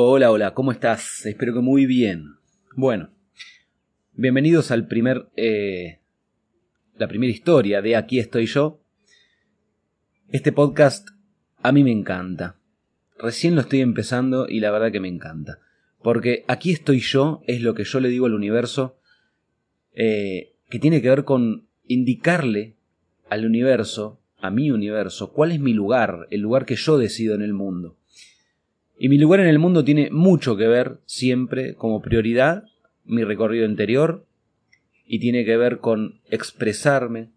Hola, hola, ¿cómo estás? Espero que muy bien. Bueno, bienvenidos al primer, eh, la primera historia de Aquí estoy yo. Este podcast a mí me encanta. Recién lo estoy empezando y la verdad que me encanta. Porque aquí estoy yo es lo que yo le digo al universo eh, que tiene que ver con indicarle al universo, a mi universo, cuál es mi lugar, el lugar que yo decido en el mundo. Y mi lugar en el mundo tiene mucho que ver siempre como prioridad mi recorrido interior y tiene que ver con expresarme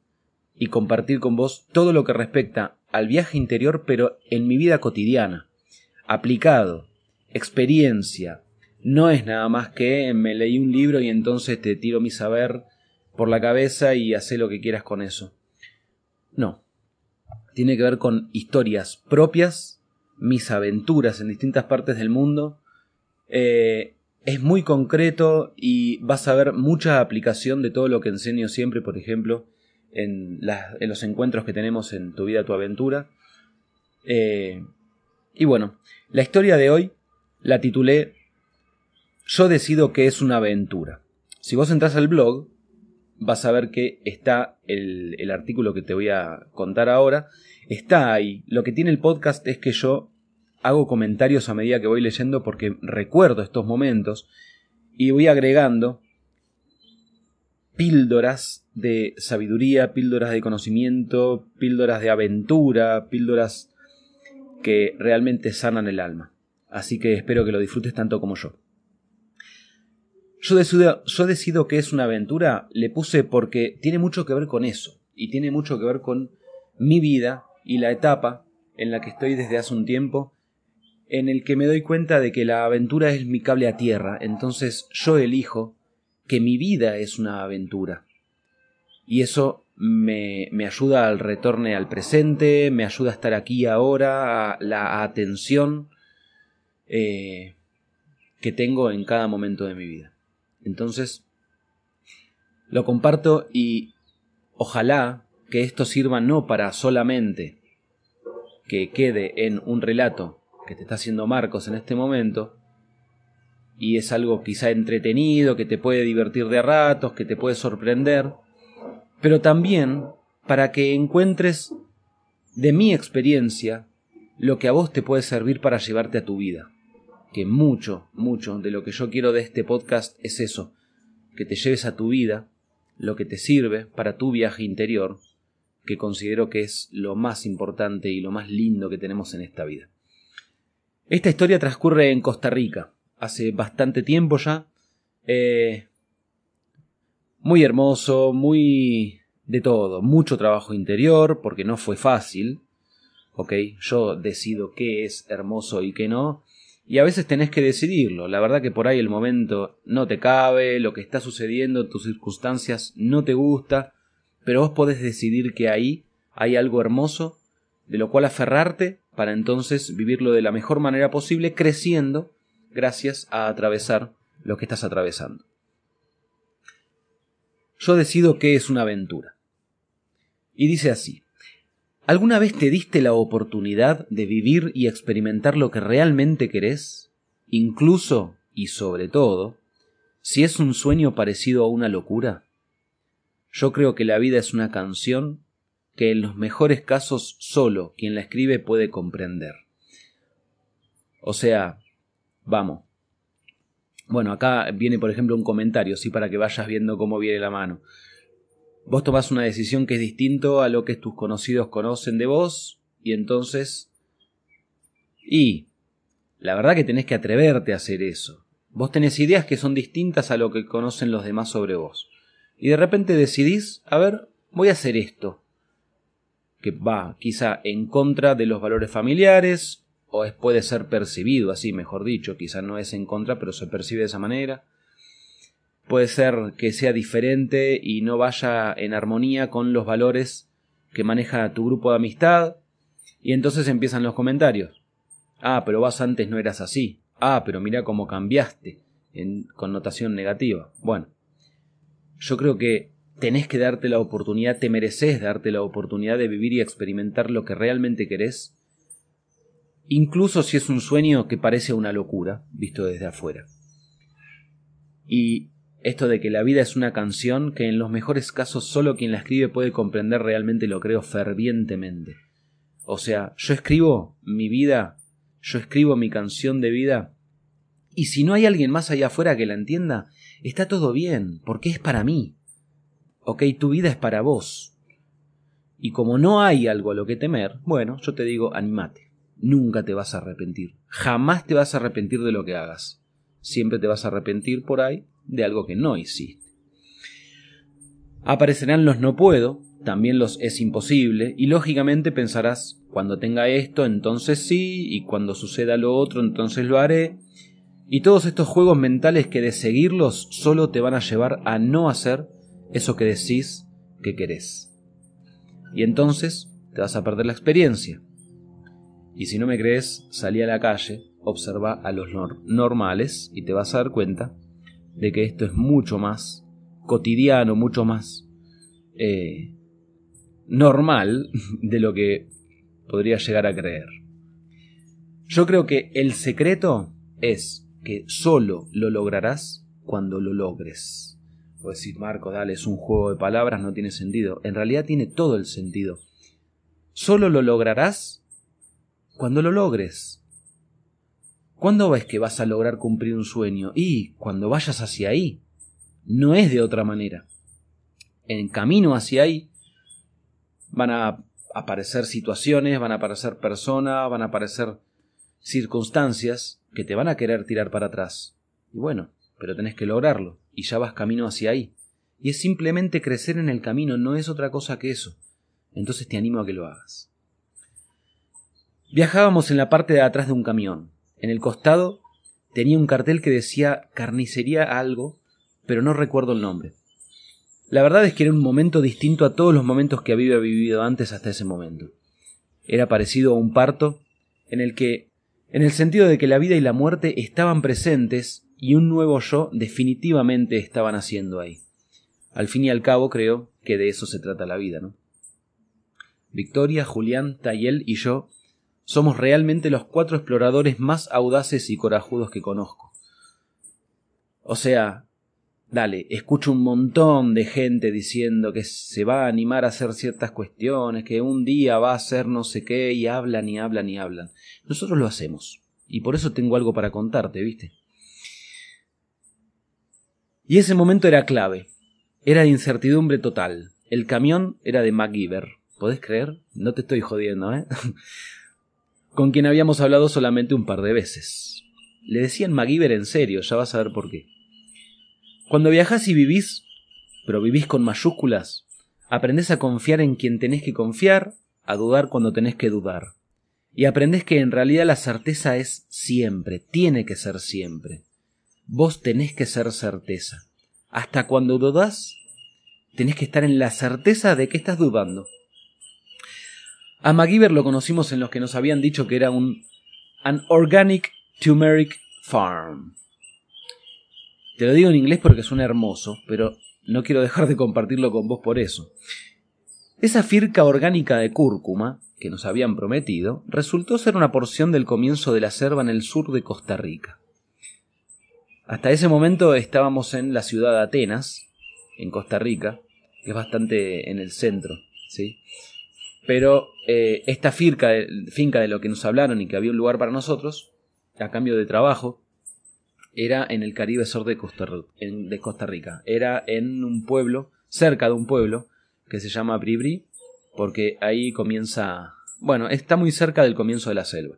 y compartir con vos todo lo que respecta al viaje interior pero en mi vida cotidiana, aplicado, experiencia. No es nada más que me leí un libro y entonces te tiro mi saber por la cabeza y hace lo que quieras con eso. No. Tiene que ver con historias propias mis aventuras en distintas partes del mundo. Eh, es muy concreto y vas a ver mucha aplicación de todo lo que enseño siempre, por ejemplo, en, los encuentros que tenemos en Tu vida, tu aventura. Eh, y bueno, la historia de hoy la titulé Yo decido que es una aventura. Si vos entras al blog, vas a ver que está el, el artículo que te voy a contar ahora. Está ahí. Lo que tiene el podcast es que yo hago comentarios a medida que voy leyendo porque recuerdo estos momentos y voy agregando píldoras de sabiduría, píldoras de conocimiento, píldoras de aventura, píldoras que realmente sanan el alma. Así que espero que lo disfrutes tanto como yo. Yo decido, decido que es una aventura, le puse porque tiene mucho que ver con eso, y tiene mucho que ver con mi vida y la etapa en la que estoy desde hace un tiempo en el que me doy cuenta de que la aventura es mi cable a tierra, entonces yo elijo que mi vida es una aventura. Y eso me, me ayuda al retorno al presente, me ayuda a estar aquí ahora, a la atención eh, que tengo en cada momento de mi vida. Entonces, lo comparto y ojalá que esto sirva no para solamente que quede en un relato que te está haciendo Marcos en este momento, y es algo quizá entretenido, que te puede divertir de ratos, que te puede sorprender, pero también para que encuentres de mi experiencia lo que a vos te puede servir para llevarte a tu vida. Que mucho, mucho de lo que yo quiero de este podcast es eso, que te lleves a tu vida lo que te sirve para tu viaje interior, que considero que es lo más importante y lo más lindo que tenemos en esta vida. Esta historia transcurre en Costa Rica, hace bastante tiempo ya. Eh, muy hermoso, muy de todo, mucho trabajo interior, porque no fue fácil. Ok, yo decido qué es hermoso y qué no. Y a veces tenés que decidirlo. La verdad que por ahí el momento no te cabe, lo que está sucediendo, tus circunstancias no te gusta, pero vos podés decidir que ahí hay algo hermoso de lo cual aferrarte para entonces vivirlo de la mejor manera posible, creciendo gracias a atravesar lo que estás atravesando. Yo decido que es una aventura. Y dice así, ¿alguna vez te diste la oportunidad de vivir y experimentar lo que realmente querés? Incluso, y sobre todo, si es un sueño parecido a una locura. Yo creo que la vida es una canción que en los mejores casos solo quien la escribe puede comprender. O sea, vamos. Bueno, acá viene por ejemplo un comentario, sí, para que vayas viendo cómo viene la mano. Vos tomás una decisión que es distinto a lo que tus conocidos conocen de vos, y entonces... Y... La verdad que tenés que atreverte a hacer eso. Vos tenés ideas que son distintas a lo que conocen los demás sobre vos. Y de repente decidís, a ver, voy a hacer esto que va quizá en contra de los valores familiares, o puede ser percibido así, mejor dicho, quizá no es en contra, pero se percibe de esa manera. Puede ser que sea diferente y no vaya en armonía con los valores que maneja tu grupo de amistad, y entonces empiezan los comentarios. Ah, pero vos antes no eras así. Ah, pero mira cómo cambiaste, en connotación negativa. Bueno, yo creo que tenés que darte la oportunidad, te mereces darte la oportunidad de vivir y experimentar lo que realmente querés. incluso si es un sueño que parece una locura, visto desde afuera. Y esto de que la vida es una canción que en los mejores casos solo quien la escribe puede comprender realmente lo creo fervientemente. O sea, yo escribo mi vida, yo escribo mi canción de vida, y si no hay alguien más allá afuera que la entienda, está todo bien, porque es para mí. Ok, tu vida es para vos. Y como no hay algo a lo que temer, bueno, yo te digo, animate. Nunca te vas a arrepentir. Jamás te vas a arrepentir de lo que hagas. Siempre te vas a arrepentir por ahí de algo que no hiciste. Aparecerán los no puedo, también los es imposible, y lógicamente pensarás, cuando tenga esto, entonces sí, y cuando suceda lo otro, entonces lo haré. Y todos estos juegos mentales que de seguirlos solo te van a llevar a no hacer eso que decís que querés. Y entonces te vas a perder la experiencia. Y si no me crees, salí a la calle, observa a los normales y te vas a dar cuenta de que esto es mucho más cotidiano, mucho más eh, normal de lo que podría llegar a creer. Yo creo que el secreto es que solo lo lograrás cuando lo logres. Puedes decir, Marco, dale, es un juego de palabras, no tiene sentido. En realidad tiene todo el sentido. Solo lo lograrás cuando lo logres. ¿Cuándo ves que vas a lograr cumplir un sueño? Y cuando vayas hacia ahí. No es de otra manera. En camino hacia ahí van a aparecer situaciones, van a aparecer personas, van a aparecer circunstancias que te van a querer tirar para atrás. Y bueno, pero tenés que lograrlo, y ya vas camino hacia ahí. Y es simplemente crecer en el camino, no es otra cosa que eso. Entonces te animo a que lo hagas. Viajábamos en la parte de atrás de un camión. En el costado tenía un cartel que decía carnicería algo, pero no recuerdo el nombre. La verdad es que era un momento distinto a todos los momentos que había vivido antes hasta ese momento. Era parecido a un parto en el que, en el sentido de que la vida y la muerte estaban presentes y un nuevo yo definitivamente estaba naciendo ahí. Al fin y al cabo creo que de eso se trata la vida, ¿no? Victoria, Julián, Tayel y yo somos realmente los cuatro exploradores más audaces y corajudos que conozco. O sea, dale, escucho un montón de gente diciendo que se va a animar a hacer ciertas cuestiones, que un día va a hacer no sé qué, y hablan y hablan y hablan. Nosotros lo hacemos. Y por eso tengo algo para contarte, ¿viste? Y ese momento era clave. Era de incertidumbre total. El camión era de MacGyver. ¿Podés creer? No te estoy jodiendo, ¿eh? con quien habíamos hablado solamente un par de veces. Le decían MacGyver en serio, ya vas a ver por qué. Cuando viajás y vivís, pero vivís con mayúsculas, aprendés a confiar en quien tenés que confiar, a dudar cuando tenés que dudar. Y aprendés que en realidad la certeza es siempre, tiene que ser siempre. Vos tenés que ser certeza. Hasta cuando dudás, tenés que estar en la certeza de que estás dudando. A MacGyver lo conocimos en los que nos habían dicho que era un An Organic Turmeric Farm. Te lo digo en inglés porque suena hermoso, pero no quiero dejar de compartirlo con vos por eso. Esa firca orgánica de cúrcuma, que nos habían prometido, resultó ser una porción del comienzo de la selva en el sur de Costa Rica. Hasta ese momento estábamos en la ciudad de Atenas, en Costa Rica, que es bastante en el centro, ¿sí? Pero eh, esta finca de lo que nos hablaron y que había un lugar para nosotros, a cambio de trabajo, era en el Caribe Sur de Costa, de Costa Rica. Era en un pueblo, cerca de un pueblo, que se llama Bribri, porque ahí comienza... Bueno, está muy cerca del comienzo de la selva.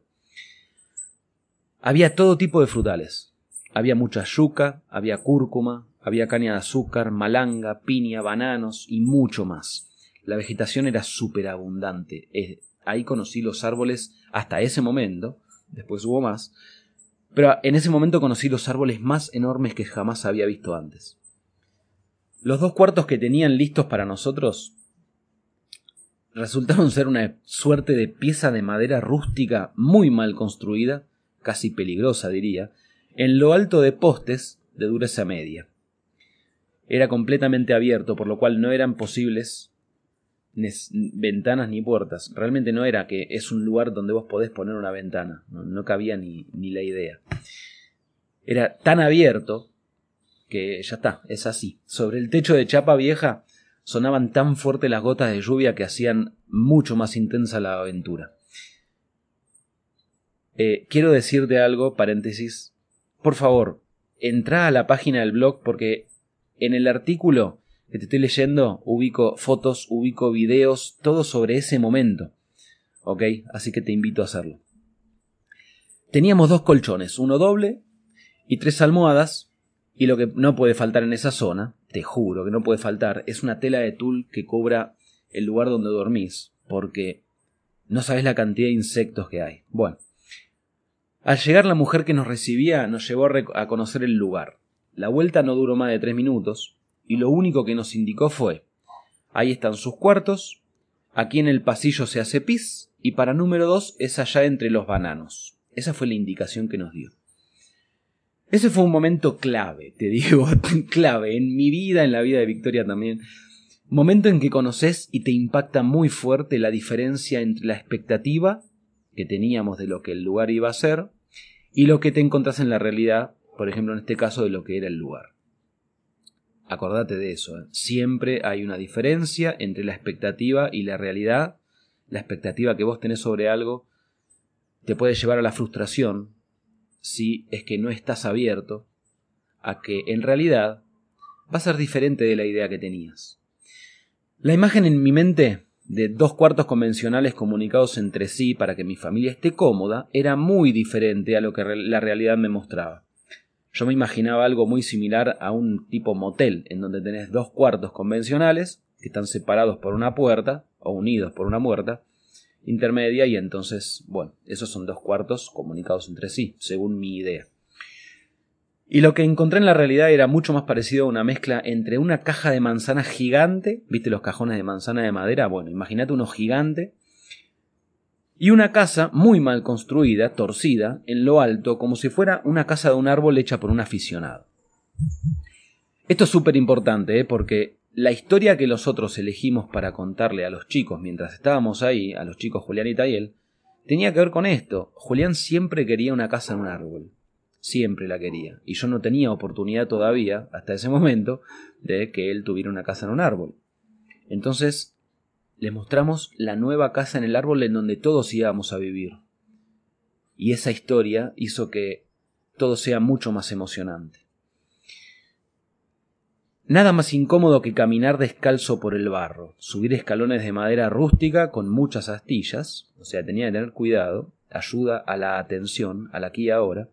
Había todo tipo de frutales. Había mucha yuca, había cúrcuma, había caña de azúcar, malanga, piña, bananos y mucho más. La vegetación era súper abundante. Ahí conocí los árboles hasta ese momento, después hubo más, pero en ese momento conocí los árboles más enormes que jamás había visto antes. Los dos cuartos que tenían listos para nosotros resultaron ser una suerte de pieza de madera rústica muy mal construida, casi peligrosa diría, en lo alto de postes de dureza media. Era completamente abierto, por lo cual no eran posibles ventanas ni puertas. Realmente no era que es un lugar donde vos podés poner una ventana. No, cabía ni, ni la idea. Era tan abierto que ya está, es así. Sobre el techo de chapa vieja sonaban tan fuerte las gotas de lluvia que hacían mucho más intensa la aventura. Eh, quiero decirte algo, paréntesis. Por favor, entra a la página del blog porque en el artículo que te estoy leyendo ubico fotos, ubico videos, todo sobre ese momento. ¿Ok? Así que te invito a hacerlo. Teníamos dos colchones, uno doble y tres almohadas. Y lo que no puede faltar en esa zona, te juro que no puede faltar, es una tela de tul que cubra el lugar donde dormís, porque no sabes la cantidad de insectos que hay. Bueno, al llegar la mujer que nos recibía nos llevó a conocer el lugar. La vuelta no duró más de tres minutos, y lo único que nos indicó fue ahí están sus cuartos, aquí en el pasillo se hace pis, y para número dos es allá entre los bananos. Esa fue la indicación que nos dio. Ese fue un momento clave, te digo, clave en mi vida, en la vida de Victoria también. Momento en que conoces y te impacta muy fuerte la diferencia entre la expectativa que teníamos de lo que el lugar iba a ser y lo que te encontrás en la realidad, por ejemplo en este caso de lo que era el lugar. Acordate de eso, ¿eh? siempre hay una diferencia entre la expectativa y la realidad. La expectativa que vos tenés sobre algo te puede llevar a la frustración si es que no estás abierto a que en realidad va a ser diferente de la idea que tenías. La imagen en mi mente de dos cuartos convencionales comunicados entre sí para que mi familia esté cómoda era muy diferente a lo que la realidad me mostraba. Yo me imaginaba algo muy similar a un tipo motel, en donde tenés dos cuartos convencionales, que están separados por una puerta, o unidos por una puerta, intermedia, y entonces, bueno, esos son dos cuartos comunicados entre sí, según mi idea. Y lo que encontré en la realidad era mucho más parecido a una mezcla entre una caja de manzana gigante, ¿viste los cajones de manzana de madera? Bueno, imagínate uno gigante, y una casa muy mal construida, torcida, en lo alto, como si fuera una casa de un árbol hecha por un aficionado. Esto es súper importante, ¿eh? porque la historia que nosotros elegimos para contarle a los chicos mientras estábamos ahí, a los chicos Julián y Tayel, tenía que ver con esto. Julián siempre quería una casa en un árbol siempre la quería. Y yo no tenía oportunidad todavía, hasta ese momento, de que él tuviera una casa en un árbol. Entonces, le mostramos la nueva casa en el árbol en donde todos íbamos a vivir. Y esa historia hizo que todo sea mucho más emocionante. Nada más incómodo que caminar descalzo por el barro, subir escalones de madera rústica con muchas astillas, o sea, tenía que tener cuidado, ayuda a la atención, al aquí y ahora,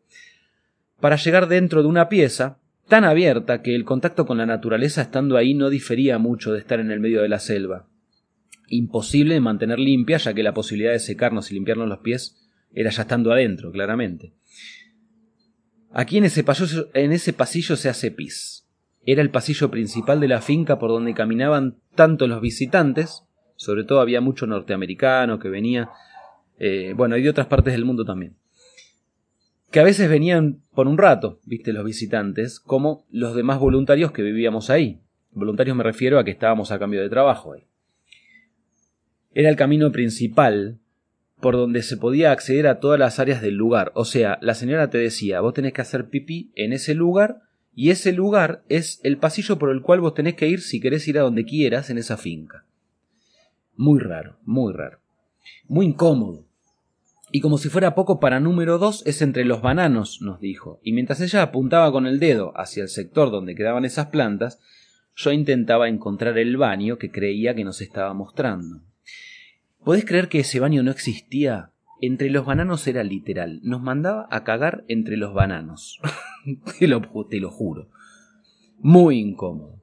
para llegar dentro de una pieza tan abierta que el contacto con la naturaleza estando ahí no difería mucho de estar en el medio de la selva. Imposible de mantener limpia, ya que la posibilidad de secarnos y limpiarnos los pies era ya estando adentro, claramente. Aquí en ese, pasillo, en ese pasillo se hace pis. Era el pasillo principal de la finca por donde caminaban tanto los visitantes, sobre todo había mucho norteamericano que venía, eh, bueno, y de otras partes del mundo también que a veces venían por un rato, viste, los visitantes, como los demás voluntarios que vivíamos ahí. Voluntarios me refiero a que estábamos a cambio de trabajo ahí. Era el camino principal por donde se podía acceder a todas las áreas del lugar. O sea, la señora te decía, vos tenés que hacer pipí en ese lugar y ese lugar es el pasillo por el cual vos tenés que ir si querés ir a donde quieras en esa finca. Muy raro, muy raro. Muy incómodo. Y como si fuera poco para número dos, es entre los bananos, nos dijo, y mientras ella apuntaba con el dedo hacia el sector donde quedaban esas plantas, yo intentaba encontrar el baño que creía que nos estaba mostrando. ¿Podés creer que ese baño no existía? Entre los bananos era literal, nos mandaba a cagar entre los bananos. te, lo, te lo juro. Muy incómodo.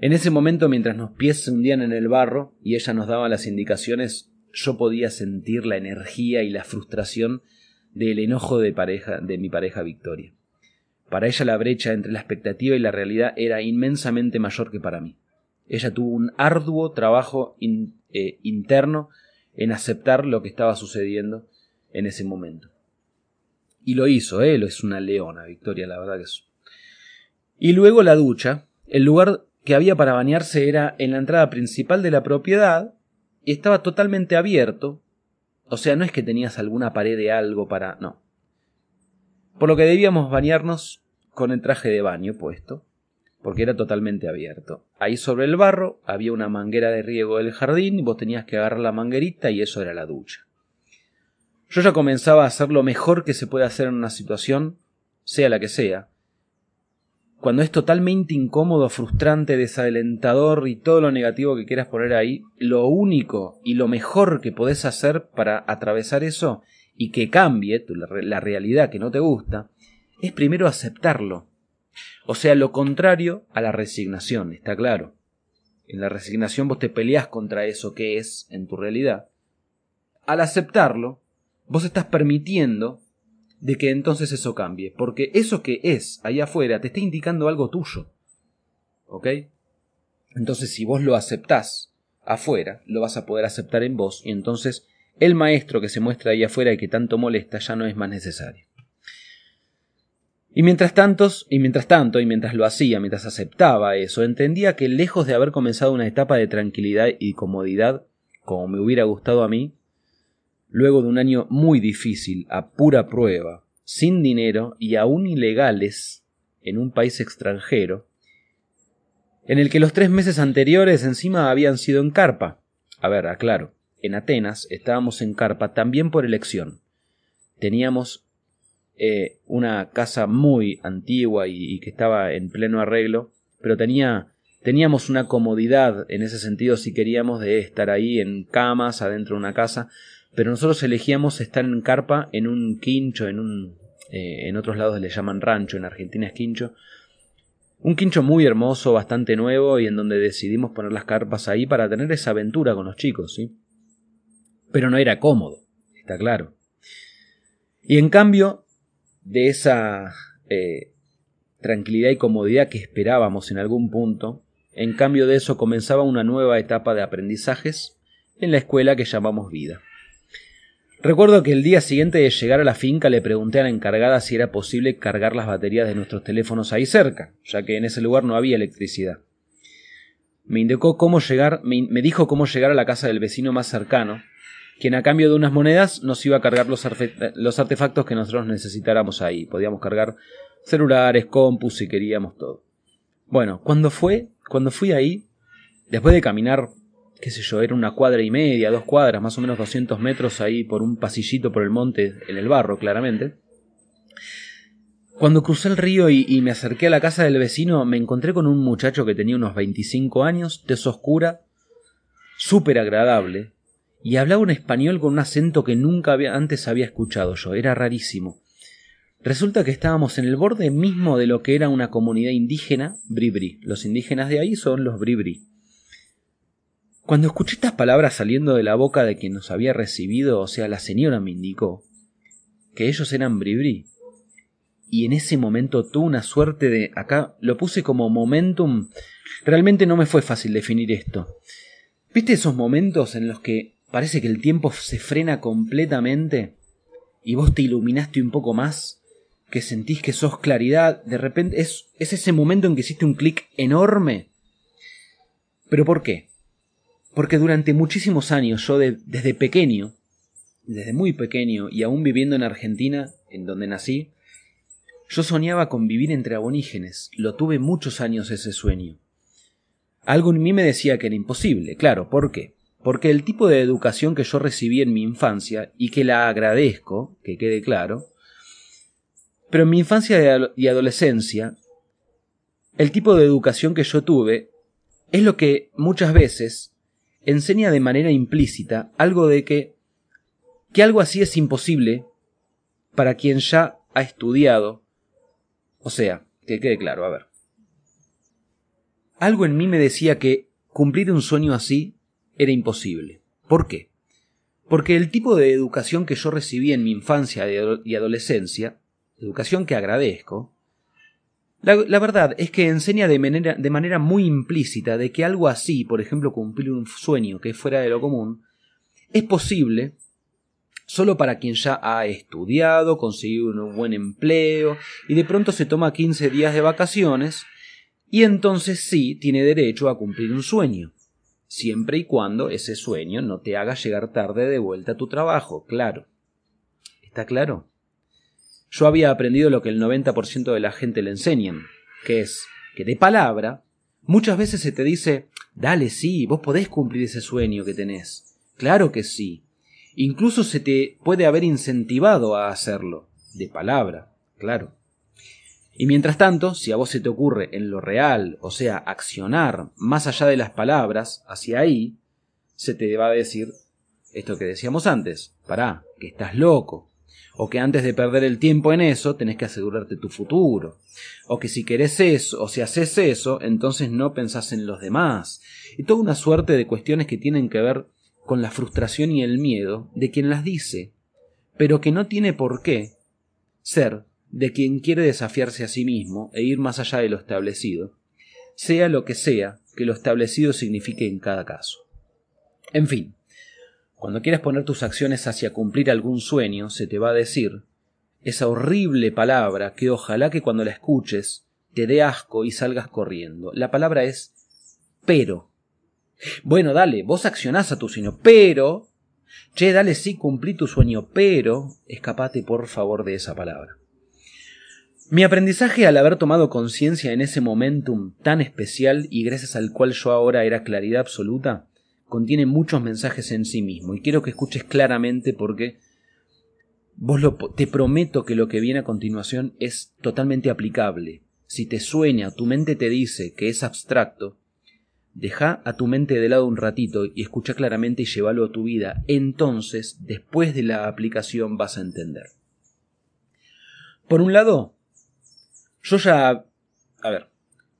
En ese momento, mientras nos pies se hundían en el barro y ella nos daba las indicaciones, yo podía sentir la energía y la frustración del enojo de pareja de mi pareja Victoria. Para ella la brecha entre la expectativa y la realidad era inmensamente mayor que para mí. Ella tuvo un arduo trabajo eh, interno en aceptar lo que estaba sucediendo en ese momento. Y lo hizo, ¿eh? es una leona, Victoria, la verdad que es. Y luego la ducha. El lugar que había para bañarse era en la entrada principal de la propiedad, estaba totalmente abierto. O sea, no es que tenías alguna pared de algo para... No. Por lo que debíamos bañarnos con el traje de baño puesto, porque era totalmente abierto. Ahí sobre el barro había una manguera de riego del jardín y vos tenías que agarrar la manguerita y eso era la ducha. Yo ya comenzaba a hacer lo mejor que se puede hacer en una situación, sea la que sea, cuando es totalmente incómodo, frustrante, desalentador y todo lo negativo que quieras poner ahí, lo único y lo mejor que podés hacer para atravesar eso y que cambie la realidad que no te gusta, es primero aceptarlo. O sea, lo contrario a la resignación, está claro. En la resignación vos te peleás contra eso que es en tu realidad. Al aceptarlo, vos estás permitiendo de que entonces eso cambie, porque eso que es ahí afuera te está indicando algo tuyo. ¿Ok? Entonces si vos lo aceptás afuera, lo vas a poder aceptar en vos y entonces el maestro que se muestra ahí afuera y que tanto molesta ya no es más necesario. Y mientras tanto, y mientras tanto, y mientras lo hacía, mientras aceptaba eso, entendía que lejos de haber comenzado una etapa de tranquilidad y comodidad, como me hubiera gustado a mí, luego de un año muy difícil, a pura prueba, sin dinero y aún ilegales en un país extranjero, en el que los tres meses anteriores encima habían sido en carpa. A ver, aclaro, en Atenas estábamos en carpa también por elección. Teníamos eh, una casa muy antigua y, y, que estaba en pleno arreglo, pero tenía teníamos una comodidad en ese sentido si queríamos de estar ahí en camas adentro de una casa pero nosotros elegíamos estar en carpa en un quincho, en un... Eh, en otros lados le llaman rancho, en Argentina es quincho. Un quincho muy hermoso, bastante nuevo y en donde decidimos poner las carpas ahí para tener esa aventura con los chicos, ¿sí? Pero no era cómodo, está claro. Y en cambio de esa eh, tranquilidad y comodidad que esperábamos en algún punto, en cambio de eso comenzaba una nueva etapa de aprendizajes en la escuela que llamamos vida. Recuerdo que el día siguiente de llegar a la finca le pregunté a la encargada si era posible cargar las baterías de nuestros teléfonos ahí cerca, ya que en ese lugar no había electricidad. Me indicó cómo llegar, me, dijo cómo llegar a la casa del vecino más cercano, quien a cambio de unas monedas nos iba a cargar los, los artefactos que nosotros necesitáramos ahí. Podíamos cargar celulares, compus si queríamos todo. Bueno, cuando fue, cuando fui ahí, después de caminar qué sé yo, era una cuadra y media, dos cuadras, más o menos 200 metros ahí por un pasillito por el monte, en el barro, claramente. Cuando crucé el río y, me acerqué a la casa del vecino, me encontré con un muchacho que tenía unos 25 años, tez oscura, súper agradable, y hablaba un español con un acento que nunca antes había escuchado yo, era rarísimo. Resulta que estábamos en el borde mismo de lo que era una comunidad indígena, Bribri. Los indígenas de ahí son los Bribri. Cuando escuché estas palabras saliendo de la boca de quien nos había recibido, o sea, la señora me indicó que ellos eran bribri. Y en ese momento tuve una suerte de... acá lo puse como momentum. Realmente no me fue fácil definir esto. ¿Viste esos momentos en los que parece que el tiempo se frena completamente y vos te iluminaste un poco más? Que sentís que sos claridad. De repente es, es ese momento en que hiciste un clic enorme. ¿Pero por qué? Porque durante muchísimos años yo desde pequeño, desde muy pequeño y aún viviendo en Argentina, en donde nací, yo soñaba con vivir entre abonígenes. Lo tuve muchos años ese sueño. Algo en mí me decía que era imposible, claro, ¿por qué? Porque el tipo de educación que yo recibí en mi infancia, y que la agradezco, que quede claro, pero en mi infancia y adolescencia, el tipo de educación que yo tuve es lo que muchas veces enseña de manera implícita algo de que que algo así es imposible para quien ya ha estudiado. O sea, que quede claro, a ver. Algo en mí me decía que cumplir un sueño así era imposible. ¿Por qué? Porque el tipo de educación que yo recibí en mi infancia y adolescencia, educación que agradezco, la, verdad es que enseña de manera, de manera muy implícita de que algo así, por ejemplo cumplir un sueño que es fuera de lo común, es posible solo para quien ya ha estudiado, conseguido un buen empleo y de pronto se toma 15 días de vacaciones y entonces sí tiene derecho a cumplir un sueño. siempre y cuando ese sueño no te haga llegar tarde de vuelta a tu trabajo, claro. ¿Está claro? Yo había aprendido lo que el 90% de la gente le enseñan, que es que de palabra muchas veces se te dice, dale, sí, vos podés cumplir ese sueño que tenés. Claro que sí. Incluso se te puede haber incentivado a hacerlo, de palabra, claro. Y mientras tanto, si a vos se te ocurre en lo real, o sea, accionar más allá de las palabras, hacia ahí, se te va a decir esto que decíamos antes, pará, que estás loco, o que antes de perder el tiempo en eso tenés que asegurarte tu futuro, o que si querés eso, o si haces eso, entonces no pensás en los demás, y toda una suerte de cuestiones que tienen que ver con la frustración y el miedo de quien las dice, pero que no tiene por qué ser de quien quiere desafiarse a sí mismo e ir más allá de lo establecido, sea lo que sea que lo establecido signifique en cada caso. En fin, cuando quieras poner tus acciones hacia cumplir algún sueño, se te va a decir esa horrible palabra que ojalá que cuando la escuches te dé asco y salgas corriendo. La palabra es pero. Bueno, dale, vos accionás a tu sueño, pero... Che, dale, sí, cumplí tu sueño, pero... Escapate por favor de esa palabra. Mi aprendizaje al haber tomado conciencia en ese momentum tan especial y gracias al cual yo ahora era claridad absoluta, contiene muchos mensajes en sí mismo y quiero que escuches claramente porque vos lo, te prometo que lo que viene a continuación es totalmente aplicable. Si te sueña, tu mente te dice que es abstracto, deja a tu mente de lado un ratito y escucha claramente y llévalo a tu vida. Entonces, después de la aplicación vas a entender. Por un lado, yo ya... A ver.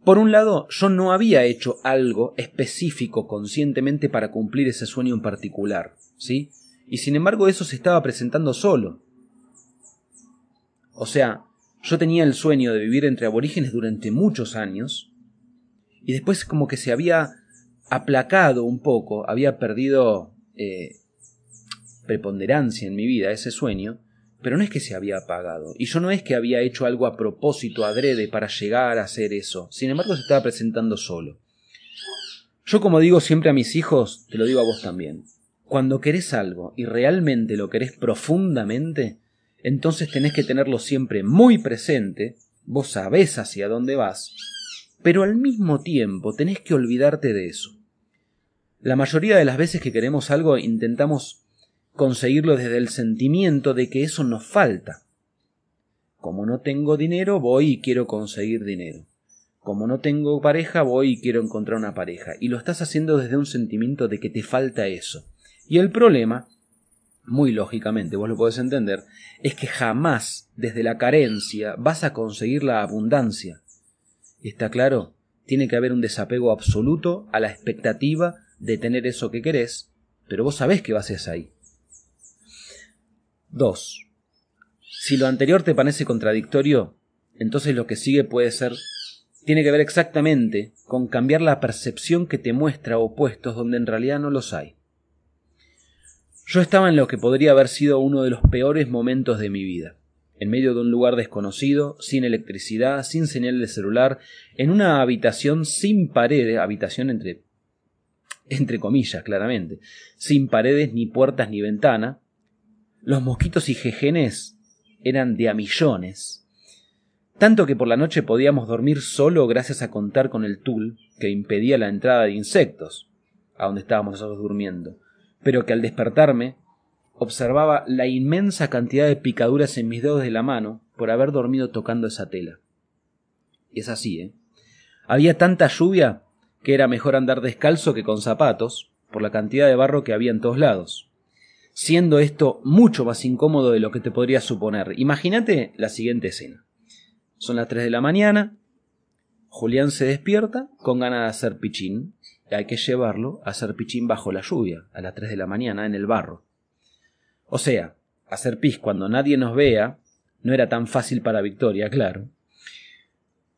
Por un lado, yo no había hecho algo específico conscientemente para cumplir ese sueño en particular, ¿sí? Y sin embargo eso se estaba presentando solo. O sea, yo tenía el sueño de vivir entre aborígenes durante muchos años, y después como que se había aplacado un poco, había perdido eh, preponderancia en mi vida ese sueño, pero no es que se había apagado. Y yo no es que había hecho algo a propósito, adrede, para llegar a hacer eso. Sin embargo, se estaba presentando solo. Yo como digo siempre a mis hijos, te lo digo a vos también. Cuando querés algo y realmente lo querés profundamente, entonces tenés que tenerlo siempre muy presente, vos sabés hacia dónde vas, pero al mismo tiempo tenés que olvidarte de eso. La mayoría de las veces que queremos algo intentamos conseguirlo desde el sentimiento de que eso nos falta. Como no tengo dinero, voy y quiero conseguir dinero. Como no tengo pareja, voy y quiero encontrar una pareja. Y lo estás haciendo desde un sentimiento de que te falta eso. Y el problema, muy lógicamente, vos lo podés entender, es que jamás desde la carencia vas a conseguir la abundancia. ¿Está claro? Tiene que haber un desapego absoluto a la expectativa de tener eso que querés, pero vos sabés que vas a ahí. 2. Si lo anterior te parece contradictorio, entonces lo que sigue puede ser tiene que ver exactamente con cambiar la percepción que te muestra opuestos donde en realidad no los hay. Yo estaba en lo que podría haber sido uno de los peores momentos de mi vida, en medio de un lugar desconocido, sin electricidad, sin señal de celular, en una habitación sin paredes, habitación entre entre comillas, claramente, sin paredes ni puertas ni ventana, los mosquitos y jejenes eran de a millones. Tanto que por la noche podíamos dormir solo gracias a contar con el tul que impedía la entrada de insectos, a donde estábamos nosotros durmiendo, pero que al despertarme observaba la inmensa cantidad de picaduras en mis dedos de la mano por haber dormido tocando esa tela. Y es así, ¿eh? Había tanta lluvia que era mejor andar descalzo que con zapatos, por la cantidad de barro que había en todos lados siendo esto mucho más incómodo de lo que te podrías suponer. Imagínate la siguiente escena. Son las 3 de la mañana, Julián se despierta con ganas de hacer pichín, hay que llevarlo a hacer pichín bajo la lluvia, a las 3 de la mañana, en el barro. O sea, hacer pis cuando nadie nos vea no era tan fácil para Victoria, claro.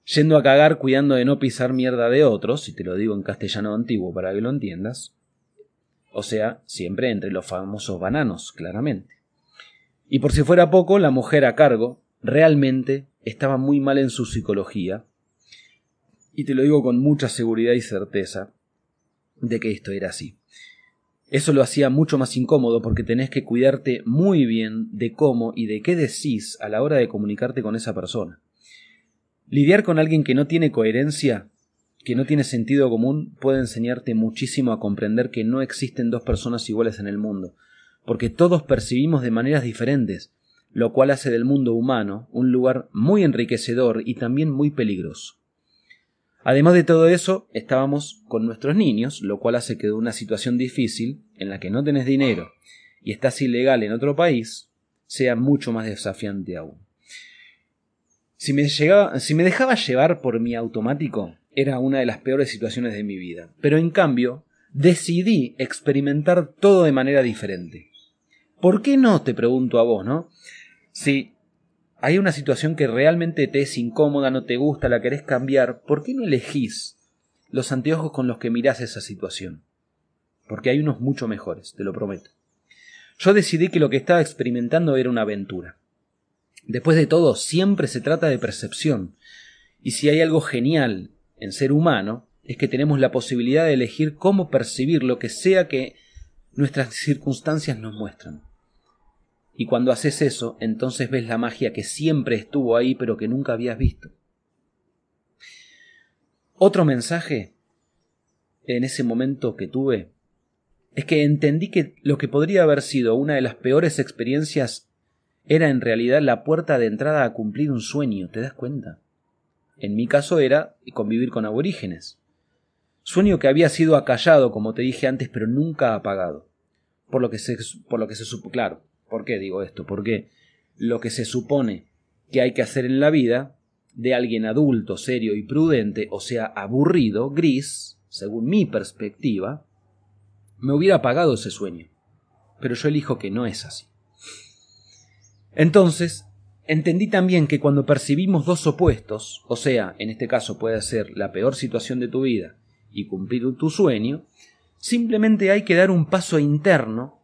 Yendo a cagar cuidando de no pisar mierda de otros, si te lo digo en castellano antiguo para que lo entiendas, o sea, siempre entre los famosos bananos, claramente. Y por si fuera poco, la mujer a cargo realmente estaba muy mal en su psicología, y te lo digo con mucha seguridad y certeza, de que esto era así. Eso lo hacía mucho más incómodo porque tenés que cuidarte muy bien de cómo y de qué decís a la hora de comunicarte con esa persona. Lidiar con alguien que no tiene coherencia, que no tiene sentido común, puede enseñarte muchísimo a comprender que no existen dos personas iguales en el mundo, porque todos percibimos de maneras diferentes, lo cual hace del mundo humano un lugar muy enriquecedor y también muy peligroso. Además de todo eso, estábamos con nuestros niños, lo cual hace que una situación difícil, en la que no tenés dinero y estás ilegal en otro país, sea mucho más desafiante aún. Si me, si me dejaba llevar por mi automático, era una de las peores situaciones de mi vida. Pero en cambio, decidí experimentar todo de manera diferente. ¿Por qué no? Te pregunto a vos, ¿no? Si hay una situación que realmente te es incómoda, no te gusta, la querés cambiar, ¿por qué no elegís los anteojos con los que mirás esa situación? Porque hay unos mucho mejores, te lo prometo. Yo decidí que lo que estaba experimentando era una aventura. Después de todo, siempre se trata de percepción. Y si hay algo genial en ser humano, es que tenemos la posibilidad de elegir cómo percibir lo que sea que nuestras circunstancias nos muestran. Y cuando haces eso, entonces ves la magia que siempre estuvo ahí pero que nunca habías visto. Otro mensaje en ese momento que tuve es que entendí que lo que podría haber sido una de las peores experiencias era en realidad la puerta de entrada a cumplir un sueño, ¿te das cuenta? En mi caso era convivir con aborígenes. Sueño que había sido acallado, como te dije antes, pero nunca apagado. Por lo que se, por lo que se supo, claro, ¿Por qué digo esto? Porque lo que se supone que hay que hacer en la vida de alguien adulto, serio y prudente, o sea, aburrido, gris, según mi perspectiva, me hubiera apagado ese sueño. Pero yo elijo que no es así. Entonces, entendí también que cuando percibimos dos opuestos, o sea, en este caso puede ser la peor situación de tu vida y cumplir tu sueño, simplemente hay que dar un paso interno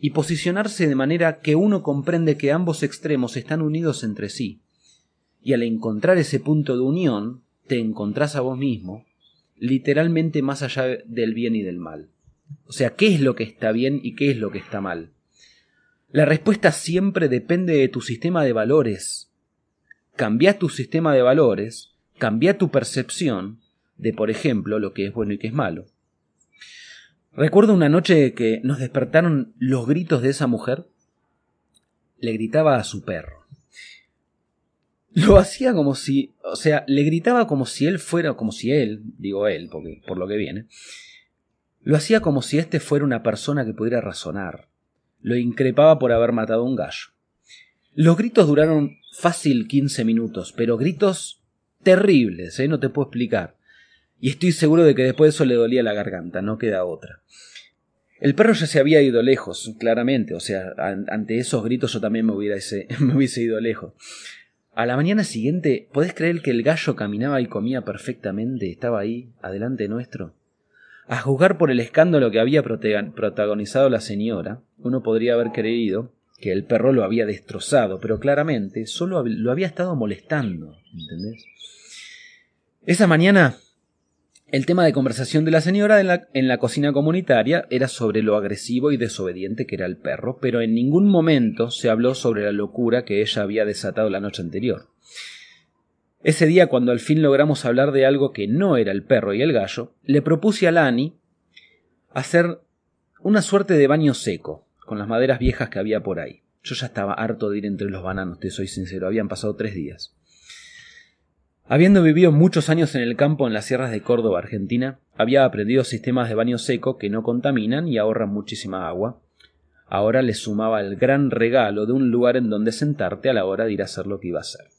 y posicionarse de manera que uno comprende que ambos extremos están unidos entre sí. Y al encontrar ese punto de unión, te encontrás a vos mismo, literalmente más allá del bien y del mal. O sea, ¿qué es lo que está bien y qué es lo que está mal? La respuesta siempre depende de tu sistema de valores. Cambia tu sistema de valores, cambia tu percepción de, por ejemplo, lo que es bueno y que es malo. Recuerdo una noche que nos despertaron los gritos de esa mujer. Le gritaba a su perro. Lo hacía como si, o sea, le gritaba como si él fuera, como si él, digo él, porque por lo que viene, lo hacía como si éste fuera una persona que pudiera razonar. Lo increpaba por haber matado a un gallo. Los gritos duraron fácil 15 minutos, pero gritos terribles, ¿eh? no te puedo explicar. Y estoy seguro de que después de eso le dolía la garganta, no queda otra. El perro ya se había ido lejos, claramente, o sea, ante esos gritos yo también me me hubiese ido lejos. A la mañana siguiente, ¿podés creer que el gallo caminaba y comía perfectamente? Estaba ahí, adelante nuestro. A juzgar por el escándalo que había protagonizado la señora, uno podría haber creído que el perro lo había destrozado, pero claramente solo lo había estado molestando, ¿entendés? Esa mañana el tema de conversación de la señora en la, cocina comunitaria era sobre lo agresivo y desobediente que era el perro, pero en ningún momento se habló sobre la locura que ella había desatado la noche anterior. Ese día, cuando al fin logramos hablar de algo que no era el perro y el gallo, le propuse a Lani hacer una suerte de baño seco, con las maderas viejas que había por ahí. Yo ya estaba harto de ir entre los bananos, te soy sincero, habían pasado tres días. Habiendo vivido muchos años en el campo en las sierras de Córdoba, Argentina, había aprendido sistemas de baño seco que no contaminan y ahorran muchísima agua. Ahora le sumaba el gran regalo de un lugar en donde sentarte a la hora de ir a hacer lo que iba a hacer.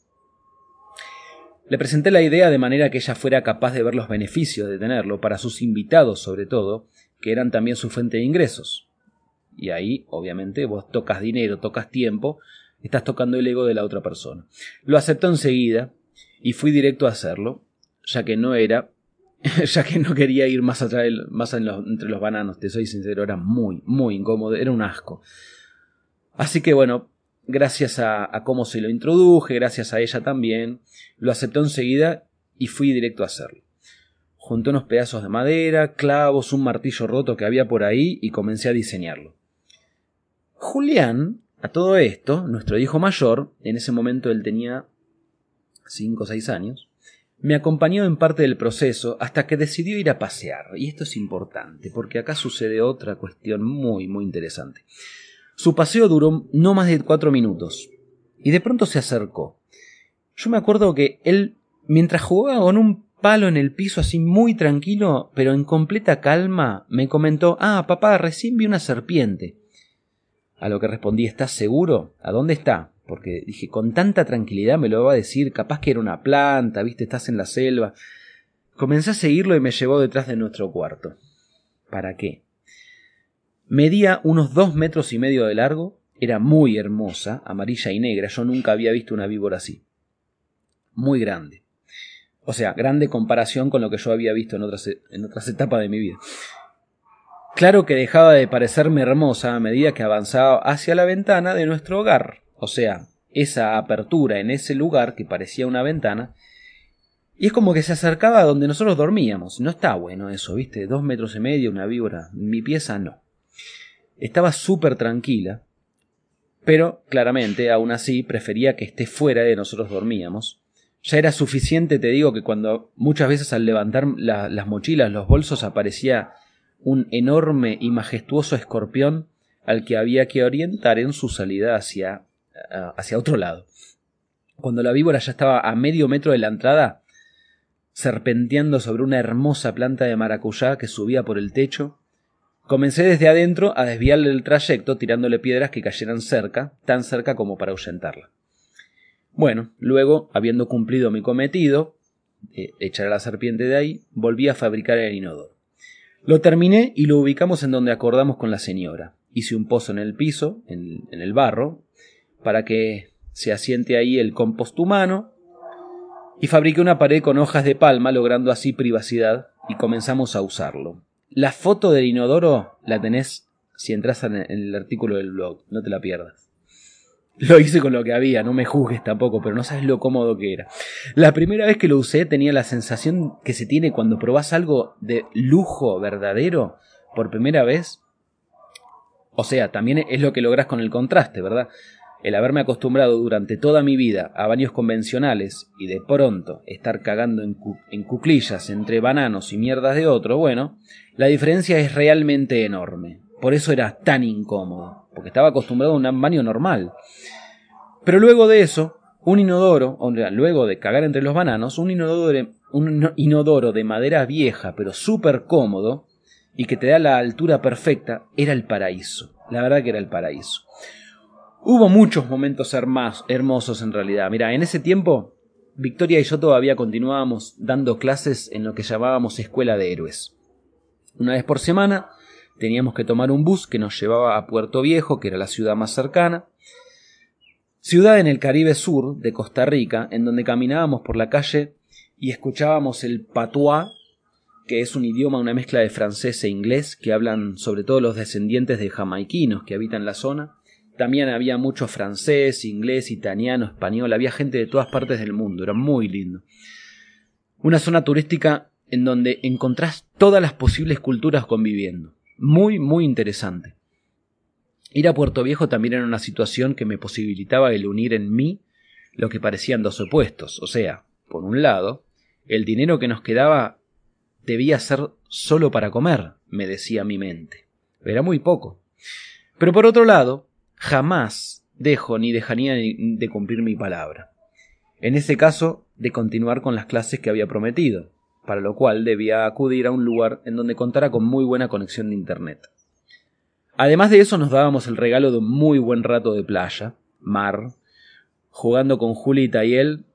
Le presenté la idea de manera que ella fuera capaz de ver los beneficios de tenerlo para sus invitados sobre todo, que eran también su fuente de ingresos. Y ahí, obviamente, vos tocas dinero, tocas tiempo, estás tocando el ego de la otra persona. Lo aceptó enseguida, y fui directo a hacerlo, ya que no era, ya que no quería ir más atrás, más entre los bananos, te soy sincero, era muy, muy incómodo, era un asco. Así que bueno, gracias a, cómo se lo introduje, gracias a ella también, lo aceptó enseguida y fui directo a hacerlo. junté unos pedazos de madera, clavos, un martillo roto que había por ahí y comencé a diseñarlo. Julián, a todo esto, nuestro hijo mayor, en ese momento él tenía 5 o 6 años, me acompañó en parte del proceso hasta que decidió ir a pasear. Y esto es importante, porque acá sucede otra cuestión muy, muy interesante. Su paseo duró no más de cuatro minutos, y de pronto se acercó. Yo me acuerdo que él, mientras jugaba con un palo en el piso así muy tranquilo, pero en completa calma, me comentó Ah, papá, recién vi una serpiente. A lo que respondí ¿Estás seguro? ¿A dónde está? porque dije, con tanta tranquilidad me lo va a decir, capaz que era una planta, viste, estás en la selva. Comencé a seguirlo y me llevó detrás de nuestro cuarto. ¿Para qué? Medía unos dos metros y medio de largo, era muy hermosa, amarilla y negra, yo nunca había visto una víbora así. Muy grande. O sea, grande comparación con lo que yo había visto en otras, en otras etapas de mi vida. Claro que dejaba de parecerme hermosa a medida que avanzaba hacia la ventana de nuestro hogar, o sea, esa apertura en ese lugar que parecía una ventana, y es como que se acercaba a donde nosotros dormíamos. No está bueno eso, ¿viste? Dos metros y medio, una víbora. Mi pieza no. Estaba súper tranquila, pero claramente, aún así, prefería que esté fuera de nosotros dormíamos. Ya era suficiente, te digo, que cuando muchas veces al levantar las mochilas, los bolsos, aparecía un enorme y majestuoso escorpión al que había que orientar en su salida hacia hacia otro lado. Cuando la víbora ya estaba a medio metro de la entrada, serpenteando sobre una hermosa planta de maracuyá que subía por el techo, comencé desde adentro a desviarle el trayecto tirándole piedras que cayeran cerca, tan cerca como para ahuyentarla. Bueno, luego, habiendo cumplido mi cometido, echar a la serpiente de ahí, volví a fabricar el inodoro. Lo terminé y lo ubicamos en donde acordamos con la señora. Hice un pozo en el piso, en el barro, para que se asiente ahí el compost humano, y fabriqué una pared con hojas de palma, logrando así privacidad, y comenzamos a usarlo. La foto del inodoro la tenés si entras en el artículo del blog, no te la pierdas. Lo hice con lo que había, no me juzgues tampoco, pero no sabes lo cómodo que era. La primera vez que lo usé tenía la sensación que se tiene cuando probás algo de lujo verdadero por primera vez. O sea, también es lo que logras con el contraste, ¿verdad? El haberme acostumbrado durante toda mi vida a baños convencionales y de pronto estar cagando en, en, cuclillas entre bananos y mierdas de otro, bueno, la diferencia es realmente enorme. Por eso era tan incómodo, porque estaba acostumbrado a un baño normal. Pero luego de eso, un inodoro, o sea, luego de cagar entre los bananos, un inodoro, un inodoro de madera vieja pero súper cómodo y que te da la altura perfecta, era el paraíso. La verdad que era el paraíso. Hubo muchos momentos hermosos en realidad. Mira, en ese tiempo, Victoria y yo todavía continuábamos dando clases en lo que llamábamos Escuela de Héroes. Una vez por semana teníamos que tomar un bus que nos llevaba a Puerto Viejo, que era la ciudad más cercana. Ciudad en el Caribe Sur de Costa Rica, en donde caminábamos por la calle y escuchábamos el patois, que es un idioma, una mezcla de francés e inglés, que hablan sobre todo los descendientes de jamaiquinos que habitan la zona también había mucho francés, inglés, italiano, español, había gente de todas partes del mundo, era muy lindo. Una zona turística en donde encontrás todas las posibles culturas conviviendo. Muy, muy interesante. Ir a Puerto Viejo también era una situación que me posibilitaba el unir en mí lo que parecían dos opuestos. O sea, por un lado, el dinero que nos quedaba debía ser solo para comer, me decía mi mente. Era muy poco. Pero por otro lado, jamás dejo ni dejaría de cumplir mi palabra. En ese caso, de continuar con las clases que había prometido, para lo cual debía acudir a un lugar en donde contara con muy buena conexión de Internet. Además de eso nos dábamos el regalo de un muy buen rato de playa, mar, jugando con Julita y él,